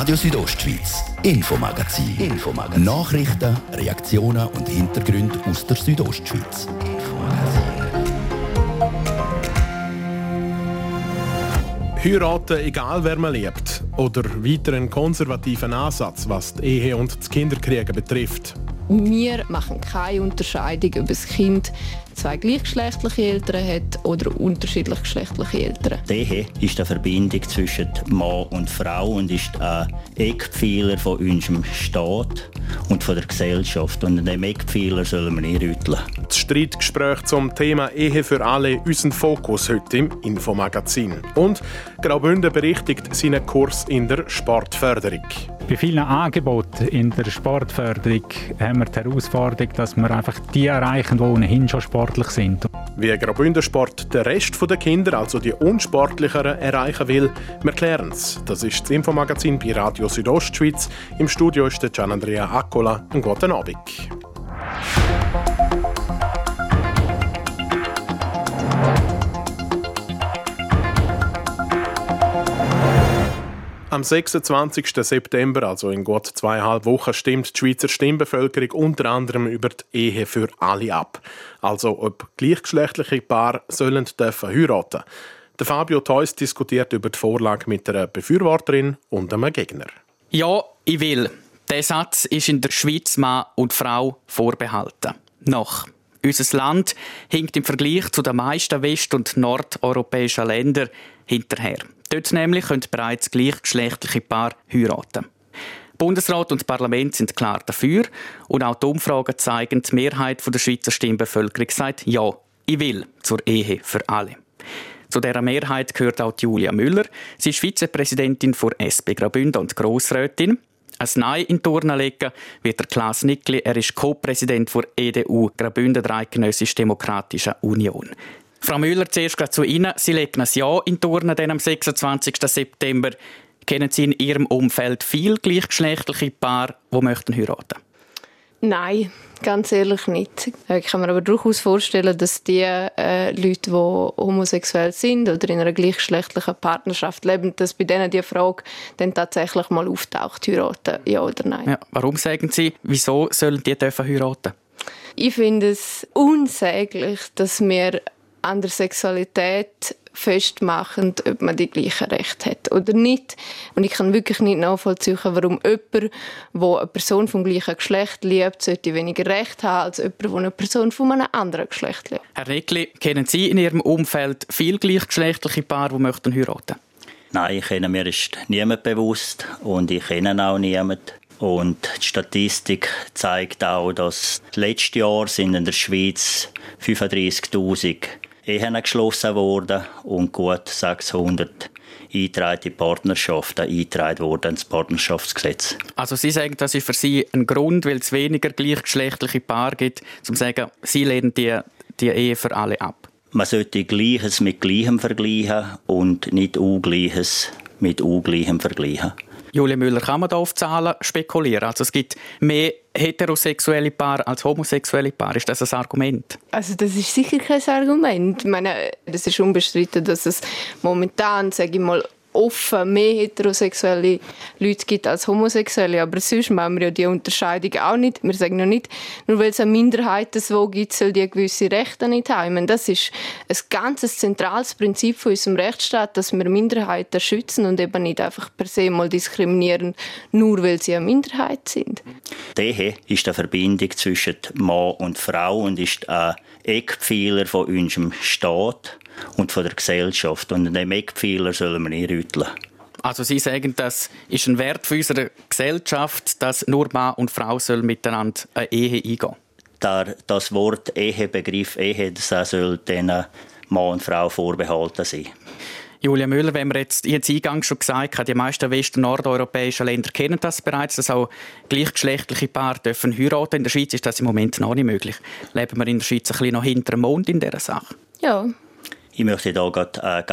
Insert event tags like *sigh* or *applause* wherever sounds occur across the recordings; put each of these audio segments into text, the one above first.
Radio Südostschweiz, Infomagazin. Infomagazin. Nachrichten, Reaktionen und Hintergründe aus der Südostschweiz. Heiraten, egal wer man liebt. Oder weiter einen konservativen Ansatz, was die Ehe und das Kinderkriegen betrifft. Wir machen keine Unterscheidung, ob das Kind zwei gleichgeschlechtliche Eltern hat oder unterschiedlich geschlechtliche Eltern. Die Ehe ist eine Verbindung zwischen Mann und Frau und ist ein Eckpfeiler von unserem Staat und von der Gesellschaft. Und an diesem Eckpfeiler sollen wir nicht rütteln. Das Streitgespräch zum Thema Ehe für alle unseren Fokus heute im Infomagazin. Und Graubünden berichtigt seinen Kurs in der Sportförderung. Bei vielen Angeboten in der Sportförderung haben wir die Herausforderung, dass wir einfach die erreichen, die ohnehin schon sportlich sind. Wie Graubünden Sport den Rest der Kinder, also die unsportlicheren, erreichen will, wir klären es. Das ist das Infomagazin bei Radio Südostschweiz. Im Studio ist der Gian Andrea Accola. Einen guten Abend. Am 26. September, also in gut zweieinhalb Wochen, stimmt die Schweizer Stimmbevölkerung unter anderem über die Ehe für alle ab. Also ob gleichgeschlechtliche Paare sollen dürfen heiraten. Der Fabio Theus diskutiert über die Vorlage mit einer Befürworterin und einem Gegner. Ja, ich will. Der Satz ist in der Schweiz Mann und Frau vorbehalten. Noch. Unser Land hinkt im Vergleich zu den meisten west- und nordeuropäischen Ländern hinterher. Dort nämlich können bereits gleichgeschlechtliche Paare heiraten. Bundesrat und Parlament sind klar dafür und auch die Umfragen zeigen, die Mehrheit der Schweizer Stimmbevölkerung sagt Ja, ich will zur Ehe für alle. Zu dieser Mehrheit gehört auch Julia Müller. Sie ist Vizepräsidentin der SP Graubünden und Grossrätin. Ein Nein in Turnen legen wird der Klaas Nickli. Er ist Co-Präsident der EDU Graubünden der Eidgenössisch Demokratischen Union. Frau Müller, zuerst gerade zu Ihnen. Sie legen ein Ja in Turnen am 26. September. Kennen Sie in Ihrem Umfeld viel gleichgeschlechtliche Paare, die möchten heiraten? Nein, ganz ehrlich nicht. Ich kann mir aber durchaus vorstellen, dass die äh, Leute, die homosexuell sind oder in einer gleichgeschlechtlichen Partnerschaft leben, dass bei denen die Frage dann tatsächlich mal auftaucht, heiraten, ja oder nein. Ja, warum sagen Sie, wieso sollen die dürfen heiraten? Ich finde es unsäglich, dass wir an der Sexualität festmachen, ob man die gleichen Rechte hat oder nicht. Und ich kann wirklich nicht nachvollziehen, warum jemand, der eine Person vom gleichen Geschlecht liebt, sollte weniger Recht haben als jemand, der eine Person von einem anderen Geschlecht liebt. Herr Reckli, kennen Sie in Ihrem Umfeld viele gleichgeschlechtliche Paare, die möchten heiraten? Nein, ich kenne mir ist niemand bewusst und ich kenne auch niemanden. Und die Statistik zeigt auch, dass letztes Jahr sind in der Schweiz 35.000 Ehen geschlossen worden und gut 600 eingetragene Partnerschaften eingetragen wurden ins Partnerschaftsgesetz. Also Sie sagen, das ist für Sie ein Grund, weil es weniger gleichgeschlechtliche Paare gibt, um zu sagen, Sie lehnen die, die Ehe für alle ab? Man sollte Gleiches mit Gleichem vergleichen und nicht Ungleiches mit Ungleichem vergleichen. Julia Müller, kann man da auf Zahlen spekulieren? Also es gibt mehr heterosexuelle Paare als homosexuelle Paare. Ist das ein Argument? Also das ist sicher kein Argument. Ich meine, es ist unbestritten, dass es momentan, sage ich mal, offen mehr heterosexuelle Leute gibt als homosexuelle. Aber sonst machen wir ja die Unterscheidung auch nicht. Wir sagen noch nicht, nur weil es eine Minderheit so gibt, soll die gewisse Rechte nicht haben. Meine, das ist ein ganz zentrales Prinzip von unserem Rechtsstaat, dass wir Minderheiten schützen und eben nicht einfach per se mal diskriminieren, nur weil sie eine Minderheit sind. Die ist eine Verbindung zwischen Mann und Frau und ist ein Eckpfeiler von unserem Staat und von der Gesellschaft. Und diesem Eckpfeiler sollen wir nicht rütteln. Also Sie sagen, das ist ein Wert für unsere Gesellschaft, dass nur Mann und Frau sollen miteinander eine Ehe eingehen der, Das Wort Ehebegriff Ehe, das soll diesen Mann und Frau vorbehalten sein. Julia Müller, wenn wir jetzt, jetzt eingangs schon gesagt haben, die meisten west- und nordeuropäischen Länder kennen das bereits, dass auch gleichgeschlechtliche Paare dürfen heiraten. In der Schweiz ist das im Moment noch nicht möglich. Leben wir in der Schweiz ein bisschen noch hinter dem Mond in dieser Sache? Ja, ich möchte da gerade ein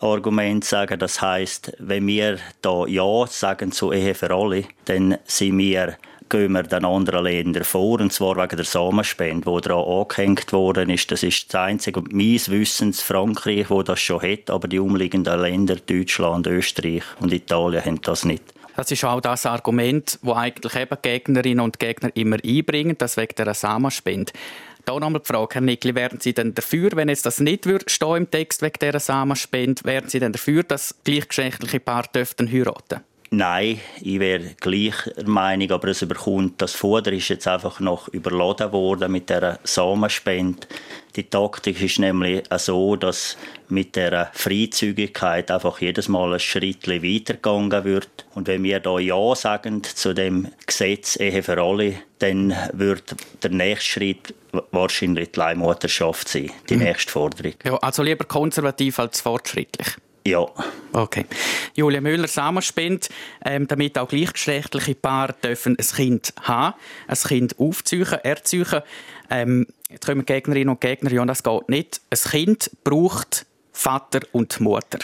Gegenargument sagen. Das heißt, wenn wir da Ja sagen zu Ehe für alle, dann sind wir gehen wir den anderen Ländern vor, und zwar wegen der Samenspende, die daran angehängt worden ist. Das ist das einzige, meines Wissens, Frankreich, wo das schon hat, aber die umliegenden Länder, Deutschland, Österreich und Italien haben das nicht. Das ist auch das Argument, das eigentlich eben Gegnerinnen und Gegner immer einbringen, das wegen der Samenspende. Da nochmal die Frage, Herr Nickli, wären Sie denn dafür, wenn jetzt das nicht würde stehen im Text wegen dieser Samenspende, wären Sie denn dafür, dass gleichgeschlechtliche Paare dürften heiraten? Nein, ich wäre gleicher Meinung, aber es überkommt, das Fuder ist jetzt einfach noch überladen worden mit der Samenspende. Die Taktik ist nämlich so, dass mit der Freizügigkeit einfach jedes Mal ein Schritt weitergegangen wird. Und wenn wir da Ja sagen zu dem Gesetz Ehe für alle, dann wird der nächste Schritt wahrscheinlich die Leihmutterschaft sein, die mhm. nächste Forderung. Ja, also lieber konservativ als fortschrittlich. Ja. Okay. Julia Müller, Samenspende, ähm, damit auch gleichgeschlechtliche Paare dürfen ein Kind haben, ein Kind aufziehen, erziehen. Ähm, jetzt kommen Gegnerinnen und Gegner, ja, das geht nicht. Ein Kind braucht Vater und Mutter.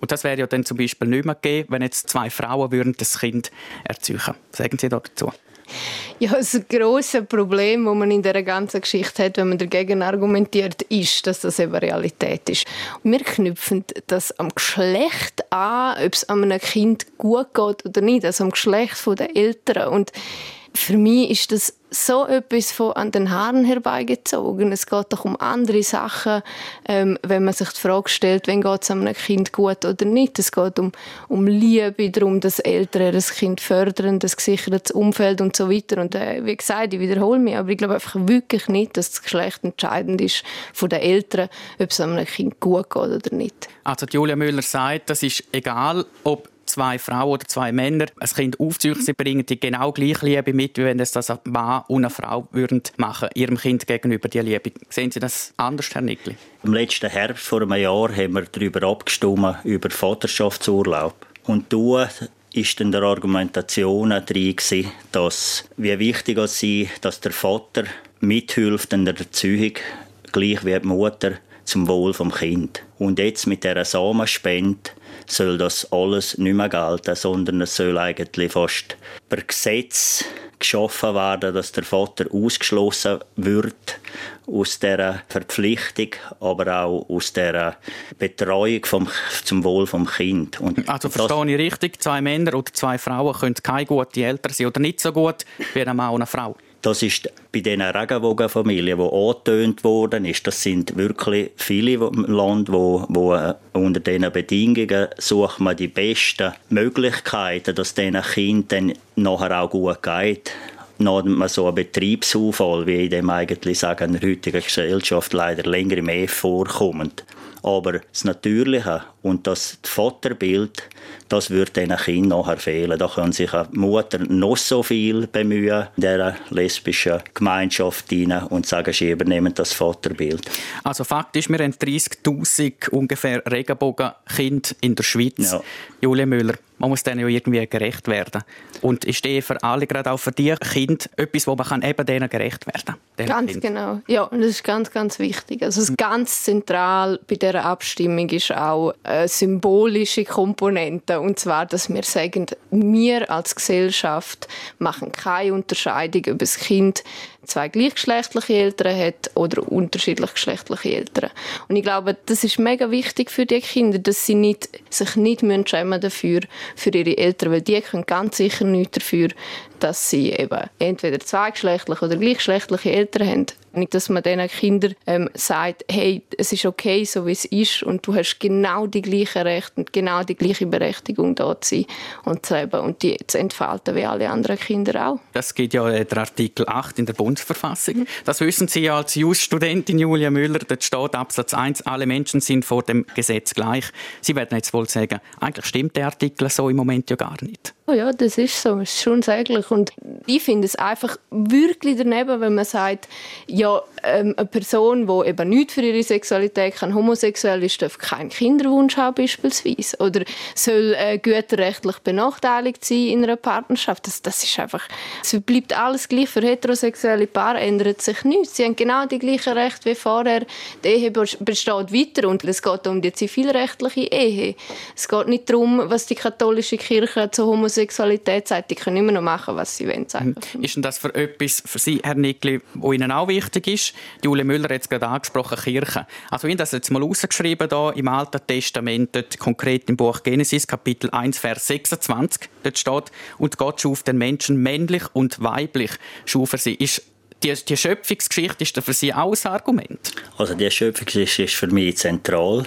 Und das wäre ja dann zum Beispiel nicht mehr gegeben, wenn jetzt zwei Frauen würden das Kind erziehen. Sagen Sie dazu? Ja, das große Problem, das man in dieser ganzen Geschichte hat, wenn man dagegen argumentiert, ist, dass das eben Realität ist. Wir knüpfen das am Geschlecht an, ob es einem Kind gut geht oder nicht, also am Geschlecht der Eltern. Und für mich ist das so etwas von an den Haaren herbeigezogen. Es geht doch um andere Sachen, ähm, wenn man sich die Frage stellt, wenn geht es einem Kind gut oder nicht. Es geht um, um Liebe, darum, dass Eltern das Kind fördern, das gesichertes Umfeld und so weiter. Und äh, wie gesagt, ich wiederhole mich, aber ich glaube einfach wirklich nicht, dass das Geschlecht entscheidend ist von den Eltern, ob es einem Kind gut geht oder nicht. Also Julia Müller sagt, das ist egal, ob zwei Frauen oder zwei Männer ein Kind aufziehen, sie bringen die genau gleiche Liebe mit, wie wenn es das ein Mann und eine Frau würden machen, ihrem Kind gegenüber die Liebe. Sehen Sie das anders, Herr Nickli? Im letzten Herbst vor einem Jahr haben wir darüber abgestimmt, über Vaterschaftsurlaub. Und da ist in der Argumentation drin, dass wie wichtig es ist, dass der Vater mithilft in der Erziehung, gleich wie die Mutter, zum Wohl vom Kind. Und jetzt mit der Samenspende soll das alles nicht mehr gelten, sondern es soll eigentlich fast per Gesetz geschaffen werden, dass der Vater ausgeschlossen wird aus der Verpflichtung, aber auch aus der Betreuung vom, zum Wohl vom Kind. Und also verstehe ich richtig, zwei Männer oder zwei Frauen können keine guten Eltern sein oder nicht so gut wie ein Mann und eine Frau? Das ist bei diesen Regenbogenfamilien, die angetönt worden ist, das sind wirklich viele im Land, wo, wo äh, unter diesen Bedingungen sucht man die besten Möglichkeiten, dass diesen Kindern nachher auch gut geht noch so ein Betriebsunfall, wie in dem eigentlich sagen, in der heutigen Gesellschaft leider länger mehr vorkommt. Aber das Natürliche und das Vaterbild, das wird diesen Kindern nachher fehlen. Da kann sich eine Mutter noch so viel bemühen in dieser lesbischen Gemeinschaft rein und sagen, sie übernehmen das Vaterbild. Also faktisch, wir haben 30'000 ungefähr Regenbogenkinder in der Schweiz. Ja. Julia Müller, man muss denen ja irgendwie gerecht werden. Und ist die für alle, gerade auch für die Kinder, etwas, wo man kann eben denen gerecht werden kann? Ganz kind. genau. Ja, und das ist ganz, ganz wichtig. Also das ganz zentral bei dieser Abstimmung ist auch eine symbolische Komponente. Und zwar, dass wir sagen, wir als Gesellschaft machen keine Unterscheidung, ob das Kind zwei gleichgeschlechtliche Eltern hat oder unterschiedlich geschlechtliche Eltern. Und ich glaube, das ist mega wichtig für die Kinder, dass sie nicht, sich nicht schämen dafür, für ihre Eltern, weil die können ganz sicher nichts dafür, dass sie eben entweder zweigeschlechtliche oder gleichgeschlechtliche Eltern haben. Nicht, dass man diesen Kindern ähm, sagt, hey, es ist okay, so wie es ist und du hast genau die gleichen Rechte und genau die gleiche Berechtigung, da zu sein und zu leben und die zu entfalten wie alle anderen Kinder auch. Das geht ja der Artikel 8 in der Bundesverfassung. Das wissen Sie ja als Jus-Studentin Julia Müller. Dort steht Absatz 1, alle Menschen sind vor dem Gesetz gleich. Sie werden jetzt wohl sagen, eigentlich stimmt der Artikel so im Moment ja gar nicht. Oh ja, das ist so, das ist schon säglich. Und ich finde es einfach wirklich daneben, wenn man sagt, ja, ähm, eine Person, die eben nicht für ihre Sexualität kann, homosexuell ist, darf keinen Kinderwunsch haben beispielsweise. Oder soll äh, güterrechtlich benachteiligt sein in einer Partnerschaft. Das, das ist einfach, es bleibt alles gleich. Für heterosexuelle Paare ändert sich nichts. Sie haben genau die gleichen Rechte wie vorher. Die Ehe besteht weiter und es geht um die zivilrechtliche Ehe. Es geht nicht darum, was die katholische Kirche zur Homosexualität sagt. Die können immer noch machen, was sie wollen. Ist denn das für etwas für Sie, Herr Nickli, was Ihnen auch wichtig ist? Julie Müller hat es gerade angesprochen, Kirche. Also ich habe das jetzt mal rausgeschrieben hier im Alten Testament, konkret im Buch Genesis, Kapitel 1, Vers 26. Dort steht, und Gott schuf den Menschen männlich und weiblich, schuf er sie. Ist die, die Schöpfungsgeschichte ist für Sie auch ein Argument? Also die Schöpfungsgeschichte ist für mich zentral.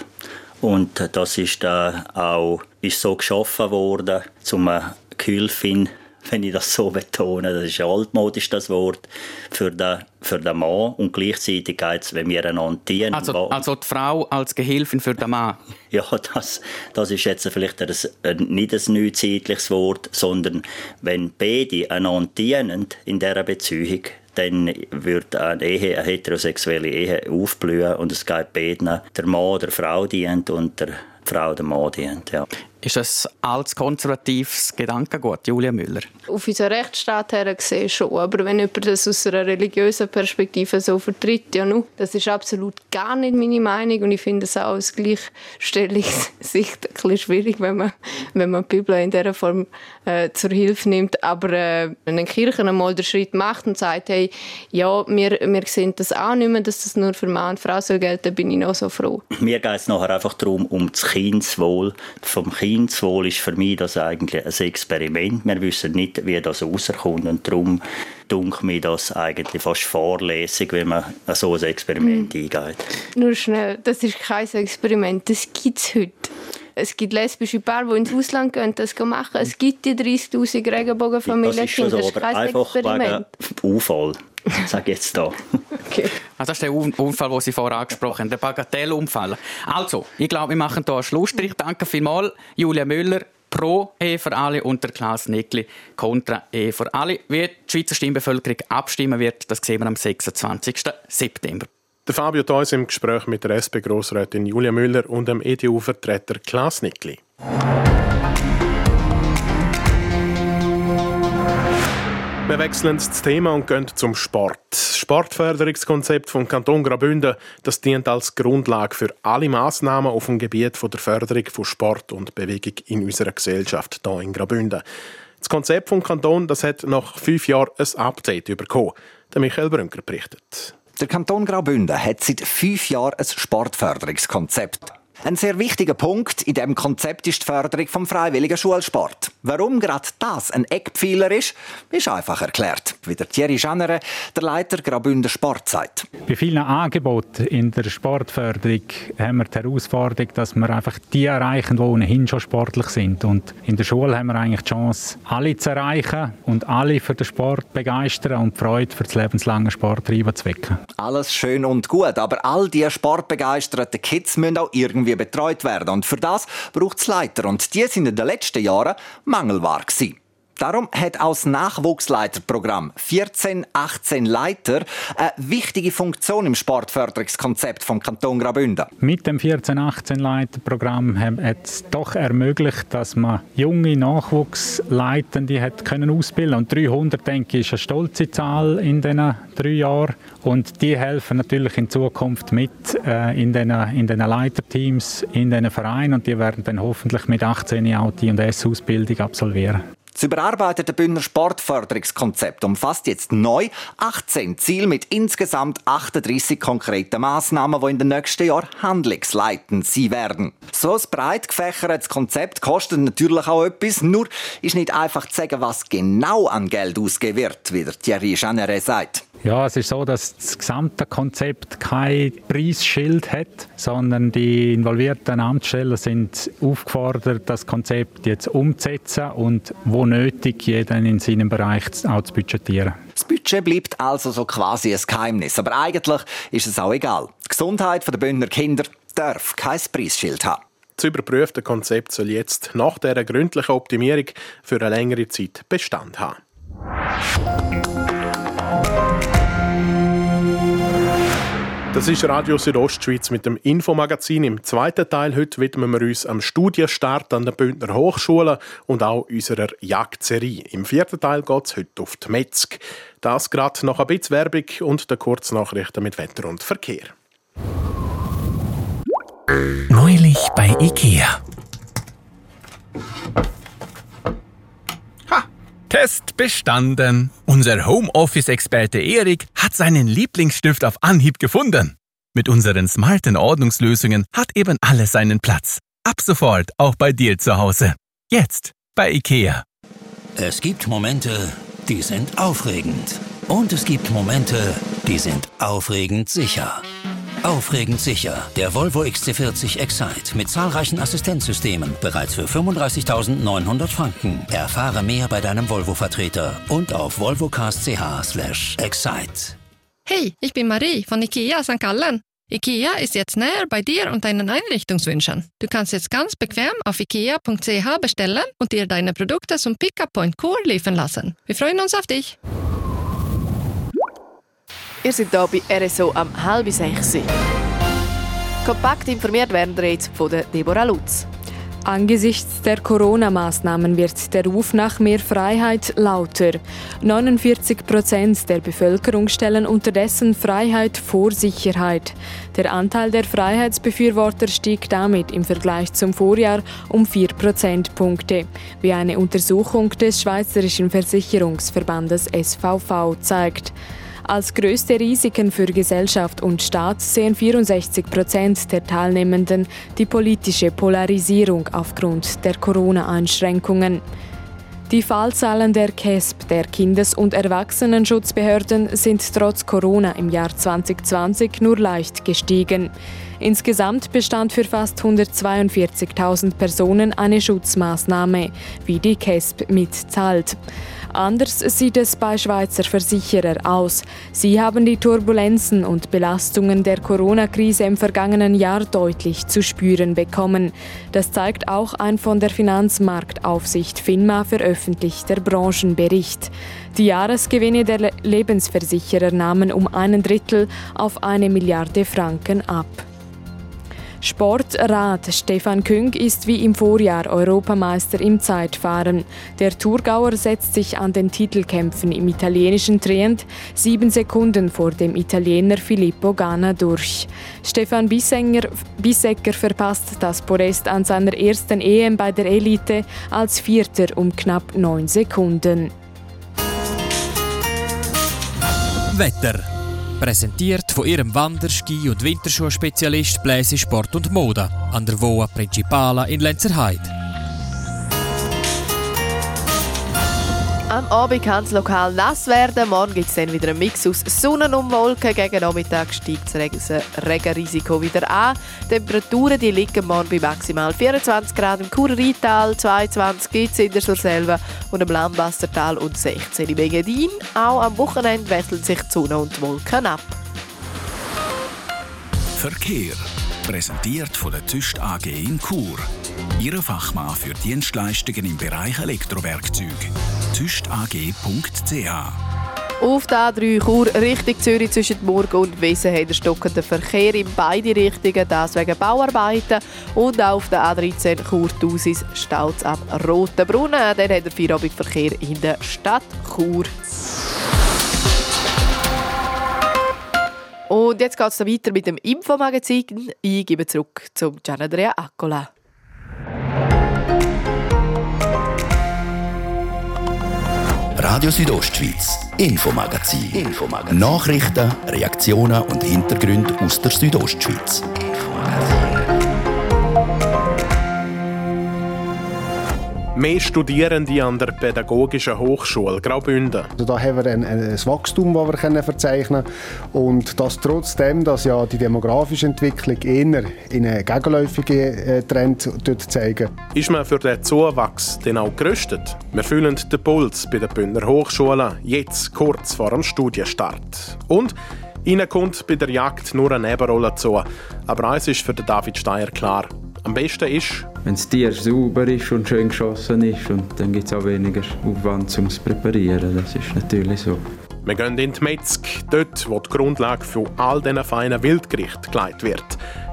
Und das ist da auch ist so geschaffen worden, zum Gehilfin, *laughs* wenn ich das so betone, das ist altmodisch das Wort, für den, für den Mann und gleichzeitig geht es, wenn wir einander dienen. Also, also die Frau als Gehilfin für den Mann? *laughs* Ja, das, das ist jetzt vielleicht ein, nicht ein neuzeitliches Wort, sondern wenn beide einander dienen in dieser Beziehung, dann wird eine Ehe, eine heterosexuelle Ehe aufblühen und es geht beiden, der Mann der Frau dient und der Frau der Mann dient. Ja. Ist das als konservatives Gedankengut, Julia Müller? Auf unseren Rechtsstaat her gesehen schon, aber wenn jemand das aus einer religiösen Perspektive so vertritt, ja nu, das ist absolut gar nicht meine Meinung und ich finde es auch aus Gleichstellungssicht ein bisschen schwierig, wenn man, wenn man die Bibel in dieser Form äh, zur Hilfe nimmt. Aber äh, wenn eine Kirche einmal den Schritt macht und sagt, hey, ja, wir, wir sehen das auch nicht mehr, dass das nur für Mann und Frau soll gelten, dann bin ich noch so froh. Mir geht es nachher einfach darum, um das Kindeswohl vom Kind Kindeswohl ist für mich das eigentlich ein Experiment. Wir wissen nicht, wie das rauskommt und darum dunkel mir das eigentlich fast vorlässig, wenn man so ein Experiment mhm. eingeht. Nur schnell, das ist kein Experiment, das gibt es heute. Es gibt lesbische Paare, die ins Ausland gehen, das machen. Es gibt die 30'000 Regenbogenfamilien. Das ist, schon so, das ist kein einfach Experiment. Unfall. Sag jetzt da. *laughs* Okay. Also das ist der Unfall, den Sie vorher angesprochen haben, der Bagatellunfall. Also, ich glaube, wir machen hier einen Schlussstrich. Danke vielmals, Julia Müller, pro Ehe für alle und der Klaus Nickli kontra Ehe für alle. Wie die Schweizer Stimmbevölkerung abstimmen wird, das sehen wir am 26. September. Der Fabio Theus im Gespräch mit der SP-Grossrätin Julia Müller und dem EDU-Vertreter Klaus Nickli. Wir wechseln das Thema und gehen zum Sport. Das Sportförderungskonzept vom Kanton Graubünden das dient als Grundlage für alle Massnahmen auf dem Gebiet der Förderung von Sport und Bewegung in unserer Gesellschaft hier in Graubünden. Das Konzept vom Kanton das hat nach fünf Jahren ein Update bekommen. Der Michael Brünker berichtet. Der Kanton Graubünden hat seit fünf Jahren ein Sportförderungskonzept. Ein sehr wichtiger Punkt in dem Konzept ist die Förderung vom freiwilligen Schulsport. Warum gerade das ein Eckpfeiler ist, ist einfach erklärt. Wie der Thierry Schanere, der Leiter Graubünden Sport, sagt. Bei vielen Angeboten in der Sportförderung haben wir die Herausforderung, dass wir einfach die erreichen, die ohnehin schon sportlich sind. Und in der Schule haben wir eigentlich die Chance, alle zu erreichen und alle für den Sport begeistern und die Freude für das lebenslange Sport zu wecken. Alles schön und gut, aber all diese sportbegeisterten Kids müssen auch irgendwie irgendwie betreut werden. Und für das braucht es Leiter. Und die sind in den letzten Jahren gewesen. Darum hat auch das Nachwuchsleiterprogramm 14, 18 Leiter eine wichtige Funktion im Sportförderungskonzept vom Kanton Graubünden. Mit dem 14, 18 Leiterprogramm hat es doch ermöglicht, dass man junge Nachwuchsleitende hat können ausbilden und 300 denke ich ist eine stolze Zahl in diesen drei Jahren und die helfen natürlich in Zukunft mit äh, in den in den Leiterteams in den Vereinen und die werden dann hoffentlich mit 18 Jahren die und S Ausbildung absolvieren. Das überarbeitete Bündner Sportförderungskonzept umfasst jetzt neu 18 Ziele mit insgesamt 38 konkreten Maßnahmen, die in den nächsten Jahren handlungsleitend sein werden. So ein breit gefächertes Konzept kostet natürlich auch etwas, nur ist nicht einfach zu sagen, was genau an Geld ausgegeben wird, wie der Thierry Jeanneret sagt. Ja, es ist so, dass das gesamte Konzept kein Preisschild hat, sondern die involvierten Amtsstellen sind aufgefordert, das Konzept jetzt umzusetzen und wo nötig, jeden in seinem Bereich auch zu budgetieren. Das Budget bleibt also so quasi ein Geheimnis, aber eigentlich ist es auch egal. Die Gesundheit der Bündner Kinder darf kein Preisschild haben. Das überprüfte Konzept soll jetzt nach dieser gründlichen Optimierung für eine längere Zeit Bestand haben. Das ist Radio Südostschweiz mit dem Infomagazin. Im zweiten Teil heute widmen wir uns am Studienstart an der Bündner Hochschule und auch unserer Jagdserie. Im vierten Teil geht es heute auf die Metzg. Das gerade noch ein bisschen Werbung und der Kurznachrichten mit Wetter und Verkehr. Neulich bei Ikea. Test bestanden. Unser Homeoffice-Experte Erik hat seinen Lieblingsstift auf Anhieb gefunden. Mit unseren smarten Ordnungslösungen hat eben alles seinen Platz. Ab sofort auch bei dir zu Hause. Jetzt bei IKEA. Es gibt Momente, die sind aufregend. Und es gibt Momente, die sind aufregend sicher. Aufregend sicher. Der Volvo XC40 Excite mit zahlreichen Assistenzsystemen. Bereits für 35.900 Franken. Erfahre mehr bei deinem Volvo-Vertreter und auf volvocars.ch excite. Hey, ich bin Marie von IKEA St. Gallen. IKEA ist jetzt näher bei dir und deinen Einrichtungswünschen. Du kannst jetzt ganz bequem auf ikea.ch bestellen und dir deine Produkte zum Pickup Point Core liefern lassen. Wir freuen uns auf dich. Ihr seid hier bei RSO am halb sechs. Kompakt informiert werden wir jetzt von Deborah Lutz. Angesichts der Corona-Maßnahmen wird der Ruf nach mehr Freiheit lauter. 49 Prozent der Bevölkerung stellen unterdessen Freiheit vor Sicherheit. Der Anteil der Freiheitsbefürworter stieg damit im Vergleich zum Vorjahr um 4 Prozentpunkte, wie eine Untersuchung des Schweizerischen Versicherungsverbandes SVV zeigt. Als größte Risiken für Gesellschaft und Staat sehen 64 Prozent der Teilnehmenden die politische Polarisierung aufgrund der Corona-Einschränkungen. Die Fallzahlen der KESB, der Kindes- und Erwachsenenschutzbehörden, sind trotz Corona im Jahr 2020 nur leicht gestiegen. Insgesamt bestand für fast 142.000 Personen eine Schutzmaßnahme, wie die KESB mitteilt. Anders sieht es bei Schweizer Versicherer aus. Sie haben die Turbulenzen und Belastungen der Corona-Krise im vergangenen Jahr deutlich zu spüren bekommen. Das zeigt auch ein von der Finanzmarktaufsicht FINMA veröffentlichter Branchenbericht. Die Jahresgewinne der Lebensversicherer nahmen um einen Drittel auf eine Milliarde Franken ab. Sportrad Stefan Küng ist wie im Vorjahr Europameister im Zeitfahren. Der Thurgauer setzt sich an den Titelkämpfen im italienischen Trient sieben Sekunden vor dem Italiener Filippo Ganna durch. Stefan Bissenger, Bissecker verpasst das Podest an seiner ersten EM bei der Elite als Vierter um knapp neun Sekunden. Wetter Präsentiert von ihrem Wander-, Ski- und Winterschuhspezialist Bläse Sport und Mode an der Voa Principala in Lenzerheide. Am Abend kann es lokal nass werden. Morgen gibt es dann wieder einen Mix aus Sonne und Wolken. Gegen Nachmittag steigt das Regenrisiko wieder an. Die Temperaturen die liegen morgen bei maximal 24 Grad im Kurrital, 22 gibt es in der Surselva und im Lambassertal und 16 im Engadin. Auch am Wochenende wechseln sich die Sonne und die Wolken ab. Verkehr. Präsentiert von der Züst AG in Chur. Ihre Fachmann für Dienstleistungen im Bereich Elektrowerkzeug. züstag.ch Auf der A3 Chur Richtung Zürich zwischen Murg und Wiesen hat der stockende Verkehr in beide Richtungen, das wegen Bauarbeiten. Und auch auf der A13 Chur Tausis staut am Rotenbrunnen. Dann hat der Feierabendverkehr in der Stadt Chur. Und jetzt geht es weiter mit dem Infomagazin. Ich gebe zurück zum Gianandrea Accola. Radio Südostschweiz, Infomagazin. Infomagazin. Nachrichten, Reaktionen und Hintergründe aus der Südostschweiz. Mehr Studierende an der Pädagogischen Hochschule Graubünden. Also da haben wir ein, ein Wachstum, das wir können verzeichnen können. Und das trotzdem, dass ja die demografische Entwicklung eher in einen gegenläufigen äh, Trend zeigen. Ist man für den Zuwachs denn auch gerüstet? Wir fühlen den Puls bei der Bündner Hochschule, jetzt kurz vor dem Studienstart. Und Ihnen kommt bei der Jagd nur eine Nebenrolle zu. Aber eins ist für David Steyer klar. Am besten ist, wenn das Tier sauber ist und schön geschossen ist und dann gibt es auch weniger Aufwand um es zu präparieren. Das ist natürlich so. Wir gehen in die Metzg, dort, wo die Grundlage für all diese feinen Wildgerichte gelegt wird.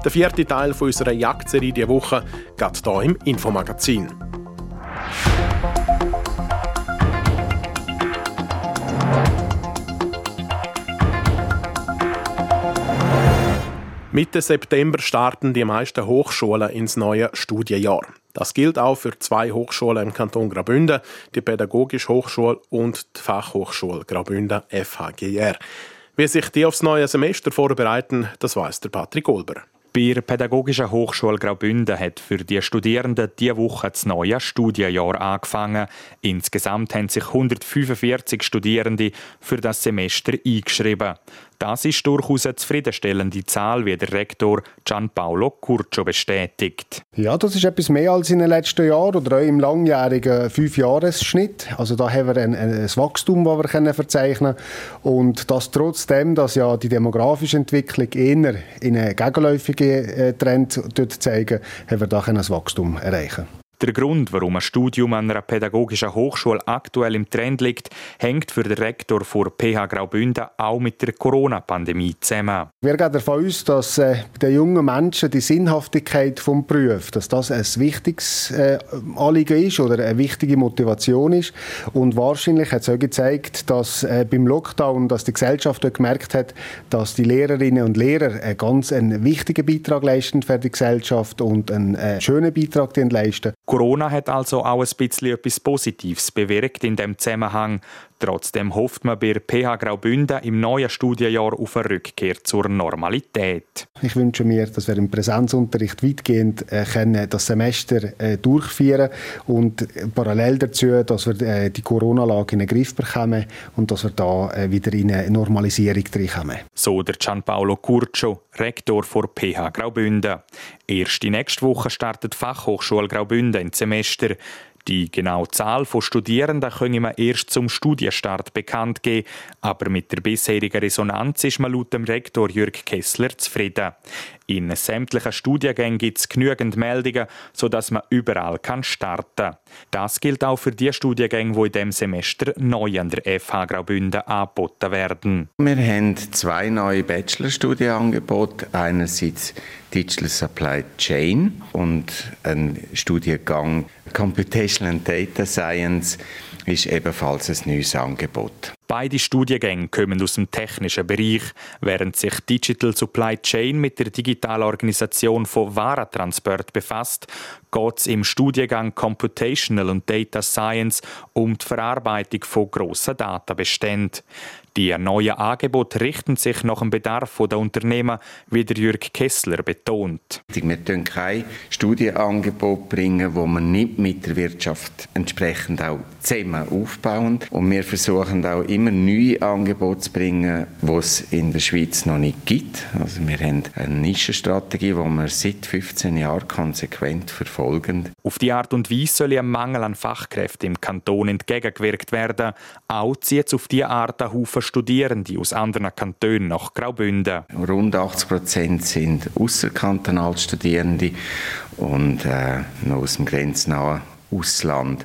Der vierte Teil unserer Jagdserie diese Woche geht hier im Infomagazin. Mitte September starten die meisten Hochschulen ins neue Studienjahr. Das gilt auch für zwei Hochschulen im Kanton Graubünden, die Pädagogische Hochschule und die Fachhochschule Graubünden FHGR. Wie sich die aufs neue Semester vorbereiten, das weiß der Patrick Olber. Bei der Pädagogischen Hochschule Graubünden hat für die Studierenden diese Woche das neue Studienjahr angefangen. Insgesamt haben sich 145 Studierende für das Semester eingeschrieben. Das ist durchaus eine zufriedenstellende Zahl, wie der Rektor Gianpaolo Curcio bestätigt. Ja, das ist etwas mehr als in den letzten Jahren oder auch im langjährigen Fünfjahresschnitt. Also da haben wir ein, ein Wachstum, das wir können verzeichnen können. Und das trotzdem, dass ja die demografische Entwicklung eher in einen gegenläufigen äh, Trend zeigen, haben wir da ein Wachstum erreichen der Grund, warum ein Studium an einer pädagogischen Hochschule aktuell im Trend liegt, hängt für den Rektor vor PH Graubünden auch mit der Corona-Pandemie zusammen. Wir gehen davon aus, dass äh, den jungen Menschen die Sinnhaftigkeit des Berufs, dass das ein wichtiges äh, Anliegen ist oder eine wichtige Motivation ist. Und wahrscheinlich hat es auch gezeigt, dass äh, beim Lockdown, dass die Gesellschaft auch gemerkt hat, dass die Lehrerinnen und Lehrer einen ganz einen wichtigen Beitrag leisten für die Gesellschaft und einen äh, schönen Beitrag leisten. Corona hat also auch ein bisschen etwas Positives bewirkt in dem Zusammenhang. Trotzdem hofft man bei PH Graubünden im neuen Studienjahr auf eine Rückkehr zur Normalität. Ich wünsche mir, dass wir im Präsenzunterricht weitgehend äh, können das Semester äh, durchführen und parallel dazu, dass wir äh, die Corona-Lage in den Griff bekommen und dass wir da äh, wieder in eine Normalisierung reinkommen. So der Gianpaolo Curcio, Rektor vor PH Graubünden. Erst die nächste Woche startet die Fachhochschule Graubünden ins Semester. Die genaue Zahl von Studierenden können wir erst zum Studienstart bekannt geben, aber mit der bisherigen Resonanz ist man laut dem Rektor Jürg Kessler zufrieden. In sämtlichen Studiengängen gibt es genügend Meldungen, sodass man überall kann starten kann. Das gilt auch für die Studiengänge, die in diesem Semester neu an der FH Graubünden angeboten werden. Wir haben zwei neue Bachelorstudienangebote. Einerseits Digital Supply Chain und ein Studiengang Computational and Data Science ist ebenfalls ein neues Angebot. Beide Studiengänge kommen aus dem technischen Bereich, während sich Digital Supply Chain mit der digitalen Organisation von Warentransport befasst, geht es im Studiengang Computational und Data Science um die Verarbeitung von grossen Datenbeständen. Die neuen Angebote richten sich nach dem Bedarf der Unternehmen, wie der Jürg Kessler betont. Wir bringen kein Studienangebot, bringen, wo man nicht mit der Wirtschaft entsprechend auch zusammen aufbauen. Und wir versuchen auch immer neue Angebote zu bringen, die es in der Schweiz noch nicht gibt. Also wir haben eine Nischenstrategie, die wir seit 15 Jahren konsequent verfolgen. Auf die Art und Weise soll ein Mangel an Fachkräften im Kanton entgegengewirkt werden. Auch zieht es auf diese Art ein Haufen Studierende aus anderen Kantonen nach Graubünden. Rund 80 Prozent sind außerkantonal Studierende und äh, noch aus dem grenznahen Ausland.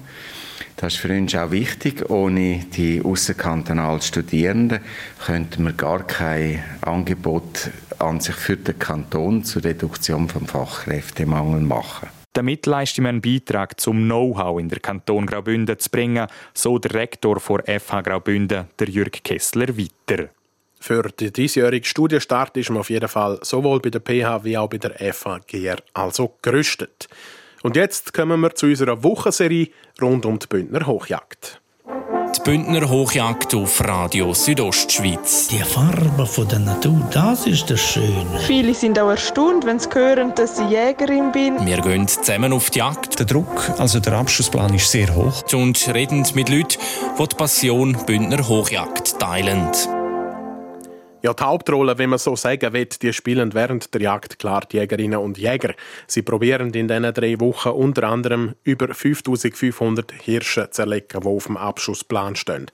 Das ist für uns auch wichtig. Ohne die außerkantonalen Studierenden könnten wir gar kein Angebot an sich für den Kanton zur Reduktion vom Fachkräftemangel machen. Damit leisten wir einen Beitrag zum Know-how in der Kanton Graubünden zu bringen, so der Rektor vor FH Graubünden, der Jürg Kessler, weiter. Für den diesjährigen Studienstart ist man auf jeden Fall sowohl bei der PH wie auch bei der FHGR also gerüstet. Und jetzt kommen wir zu unserer Wochenserie rund um die Bündner Hochjagd. Die Bündner Hochjagd auf Radio Südostschweiz. Die Farbe von der Natur, das ist das Schöne. Viele sind auch erstaunt, wenn sie hören, dass ich Jägerin bin. Wir gehen zusammen auf die Jagd. Der Druck, also der Abschlussplan ist sehr hoch. Und reden mit Leuten, die die Passion Bündner Hochjagd teilen. Ja, die Hauptrolle, wenn man so sagen will, die spielen während der Jagd klar die Jägerinnen und Jäger. Sie probieren in diesen drei Wochen unter anderem über 5500 Hirsche zu erlegen, die auf dem Abschussplan stehen.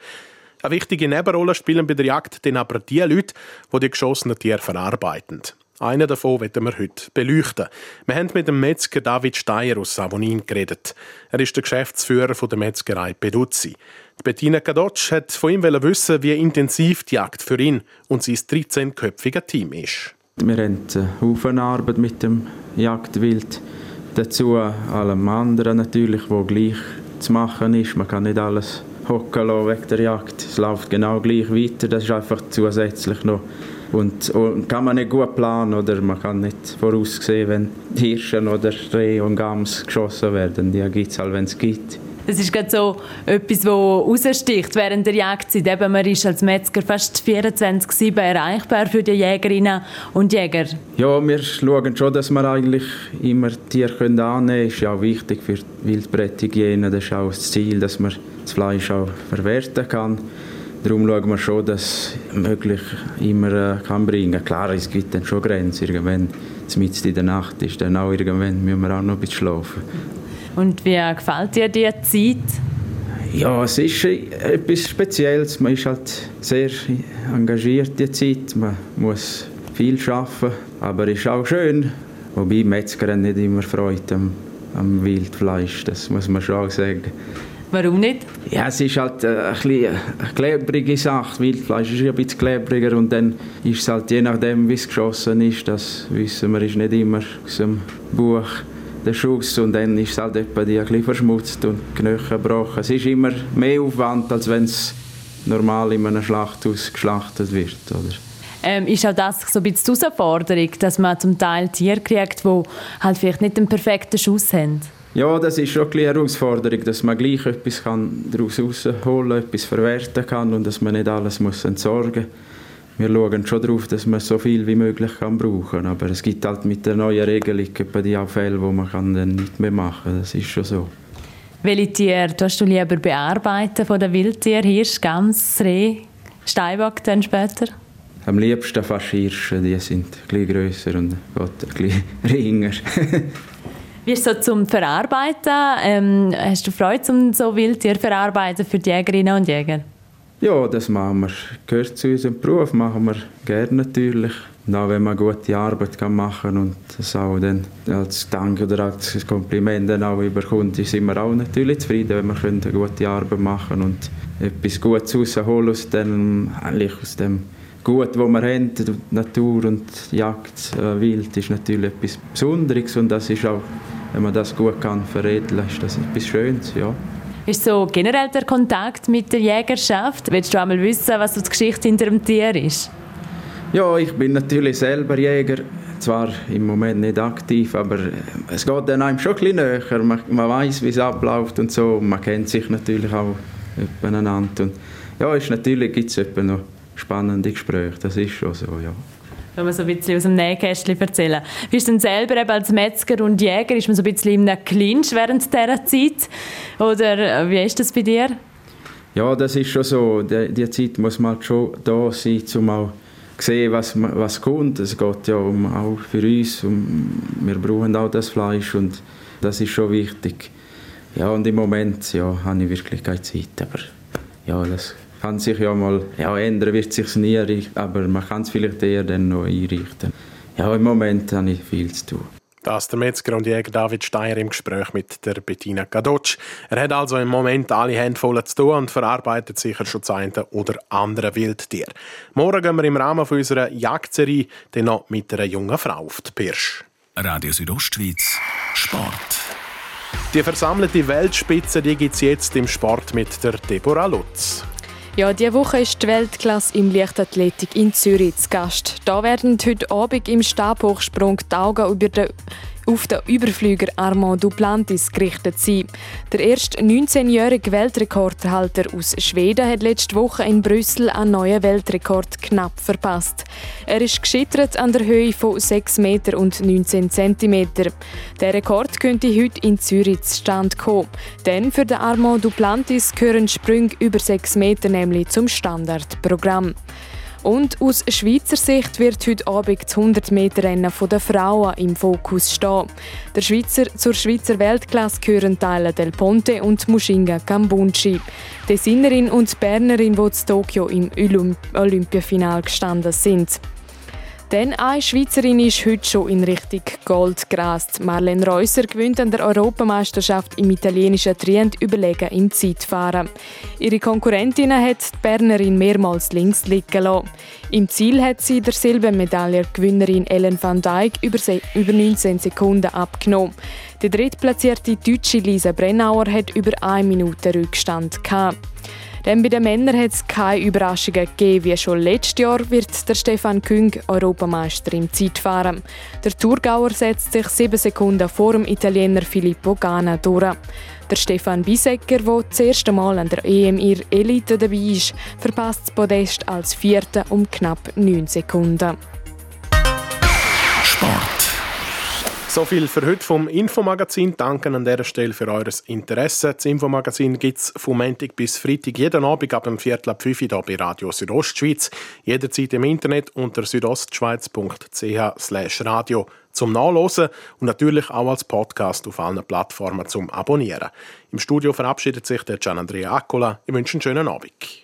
Eine wichtige Nebenrolle spielen bei der Jagd dann aber die Leute, die die geschossenen Tiere verarbeiten. Einen davon werden wir heute beleuchten. Wir haben mit dem Metzger David Steyer aus Savonin geredet. Er ist der Geschäftsführer der Metzgerei Peduzzi. Bettina Kadotsch hat von ihm wissen, wie intensiv die Jagd für ihn und sein 13-köpfiges Team ist. Wir haben Haufen Arbeit mit dem Jagdwild. Dazu allem anderen natürlich, wo gleich zu machen ist. Man kann nicht alles hocken lassen wegen der Jagd. Es läuft genau gleich weiter. Das ist einfach zusätzlich noch Und, und, kann man nicht gut planen oder man kann nicht voraussehen, wenn Hirsche oder Reh und Gams geschossen werden. Die gibt es halt, wenn es gibt. Das ist gerade so etwas, das raussticht während der Jagdzeit. Eben, man ist als Metzger fast 24-7 erreichbar für die Jägerinnen und Jäger. Ja, wir schauen schon, dass wir eigentlich immer Tiere annehmen können. Das ist ja auch wichtig für die Wildbretthygiene. Das ist auch das Ziel, dass man das Fleisch auch verwerten kann. Darum schauen wir schon, dass möglich immer äh, kann bringen. Klar, es gibt dann schon Grenzen. Irgendwann, mitten in der Nacht ist, dann auch irgendwann müssen wir auch noch ein bisschen schlafen. Und wie gefällt dir die Zeit? Ja, es ist etwas Spezielles. Man ist halt sehr engagiert die Zeit. Man muss viel arbeiten, aber es ist auch schön. Wobei Metzger nicht immer Freude am, am Wildfleisch, das muss man schon sagen. Warum nicht? Ja, es ist halt äh, ein eine klebrige Sache. Wildfleisch ist ein bisschen klebriger und dann ist es halt je nachdem, wie es geschossen ist, das wissen wir, ist nicht immer aus dem Buch der Schuss und dann ist es halt etwa die ein bisschen verschmutzt und Knöchel gebrochen. Es ist immer mehr Aufwand, als wenn es normal in einem Schlachthaus geschlachtet wird. Oder? Ähm, ist auch das so ein bisschen die Herausforderung, dass man zum Teil Tiere kriegt, die halt vielleicht nicht den perfekten Schuss haben? Ja, das ist schon eine Herausforderung, dass man gleich etwas daraus herausholen kann, etwas verwerten kann und dass man nicht alles muss entsorgen muss wir schauen schon darauf, dass man so viel wie möglich kann brauchen. Aber es gibt halt mit der neuen Regelung die auch Fälle, wo man kann dann nicht mehr machen kann. Das ist schon so. Welche Tiere tust du lieber bearbeiten von den Wildtieren? Hirsch, Gams, Reh, Steinbock dann später? Am liebsten fast Hirsche, die sind etwas grösser und Gott, etwas *laughs* ringer. Wie so zum Verarbeiten? Ähm, hast du Freude zum so Wildtier verarbeiten für die Jägerinnen und Jäger? Ja, das machen wir. Gehört zu unserem Beruf, machen wir gerne natürlich. Und auch wenn man gute Arbeit kann machen und das auch dann als Dank oder als Kompliment dann auch überkommt, sind wir auch natürlich zufrieden, wenn wir eine gute Arbeit machen und etwas Gutes rausholen aus dem, eigentlich aus dem Gut, was wir haben, die Natur und Jagd, äh, Wild, ist natürlich etwas Besonderes und das ist auch, wenn man das gut kann veredeln, ist das etwas Schönes, ja. Ist so generell der Kontakt mit der Jägerschaft? Willst du einmal wissen, was so die Geschichte hinter dem Tier ist? Ja, ich bin natürlich selber Jäger. Zwar im Moment nicht aktiv, aber es geht dann einem schon ein bisschen näher. Man, man weiß, wie es abläuft und so. Man kennt sich natürlich auch miteinander. Und ja, ist natürlich gibt es noch spannende Gespräche. Das ist schon so, ja wenn man so ein bisschen aus dem Nähkästchen erzählen. Bist du denn selber eben als Metzger und Jäger, ist man so ein bisschen in einem Clinch während dieser Zeit? Oder äh, wie ist das bei dir? Ja, das ist schon so. Die, die Zeit muss man halt schon da sein, um auch zu sehen, was, was kommt. Es geht ja um, auch für uns. Um, wir brauchen auch das Fleisch und das ist schon wichtig. Ja, und im Moment ja, habe ich wirklich keine Zeit. Aber ja, das kann sich ja mal ja, ändern, wird sich nie, aber man kann es vielleicht eher dann noch einrichten. Ja, im Moment habe ich viel zu tun. Das ist der Metzger und Jäger David Steyer im Gespräch mit der Bettina Gadotsch. Er hat also im Moment alle Hände voll zu tun und verarbeitet sicher schon das eine oder andere Wildtier. Morgen gehen wir im Rahmen unserer Jagdserie dann noch mit einer jungen Frau auf die Pirsch. Radio Südostschweiz Sport. Die versammelte Weltspitze gibt es jetzt im Sport mit der Deborah Lutz. Ja, diese Woche ist die Weltklasse im Leichtathletik in Zürich zu Gast. Da werden heute Abend im Stabhochsprung die Augen über den auf den Überflüger Armand Duplantis gerichtet sein. Der erste 19-jährige Weltrekordhalter aus Schweden hat letzte Woche in Brüssel einen neuen Weltrekord knapp verpasst. Er ist gescheitert an der Höhe von 6 Meter und 19 cm. Der Rekord könnte heute in Zürich zustande kommen. Denn für den Armand Duplantis gehören Sprünge über 6 Meter nämlich zum Standardprogramm. Und aus Schweizer Sicht wird heute Abend das 100-Meter-Rennen der Frauen im Fokus stehen. Der Schweizer, zur Schweizer Weltklasse gehören Teile Del Ponte und Mushinga Kambunchi. Die Sinnerin und Bernerin, die in Tokio im Olympiafinal gestanden sind. Denn eine Schweizerin ist heute schon in Richtung Gold gerast. Marlene Reusser gewinnt an der Europameisterschaft im italienischen Trient überlegen im Zeitfahren. Ihre Konkurrentin hat die Bernerin mehrmals links liegen lassen. Im Ziel hat sie der Silbermedaillengewinnerin Ellen van Dijk über 19 Sekunden abgenommen. Die drittplatzierte deutsche Lisa Brennauer hat über eine Minute Rückstand gehabt. Denn bei den Männern hat es keine Überraschungen gegeben. Wie schon letztes Jahr wird der Stefan Küng Europameister im Zeitfahren. Der Thurgauer setzt sich sieben Sekunden vor dem Italiener Filippo Gana durch. Der Stefan Bisecker, der das erste Mal an der EM ihr Elite dabei ist, verpasst das Podest als Vierter um knapp neun Sekunden. So viel für heute vom Infomagazin. Danke an dieser Stelle für eures Interesse. Das Infomagazin gibt es vom Montag bis Freitag jeden Abend ab dem Viertel ab 5 Uhr bei Radio Südostschweiz. Jederzeit im Internet unter südostschweiz.ch radio zum Nachlesen und natürlich auch als Podcast auf allen Plattformen zum Abonnieren. Im Studio verabschiedet sich der Gian Andrea Accola. Ich wünsche einen schönen Abend.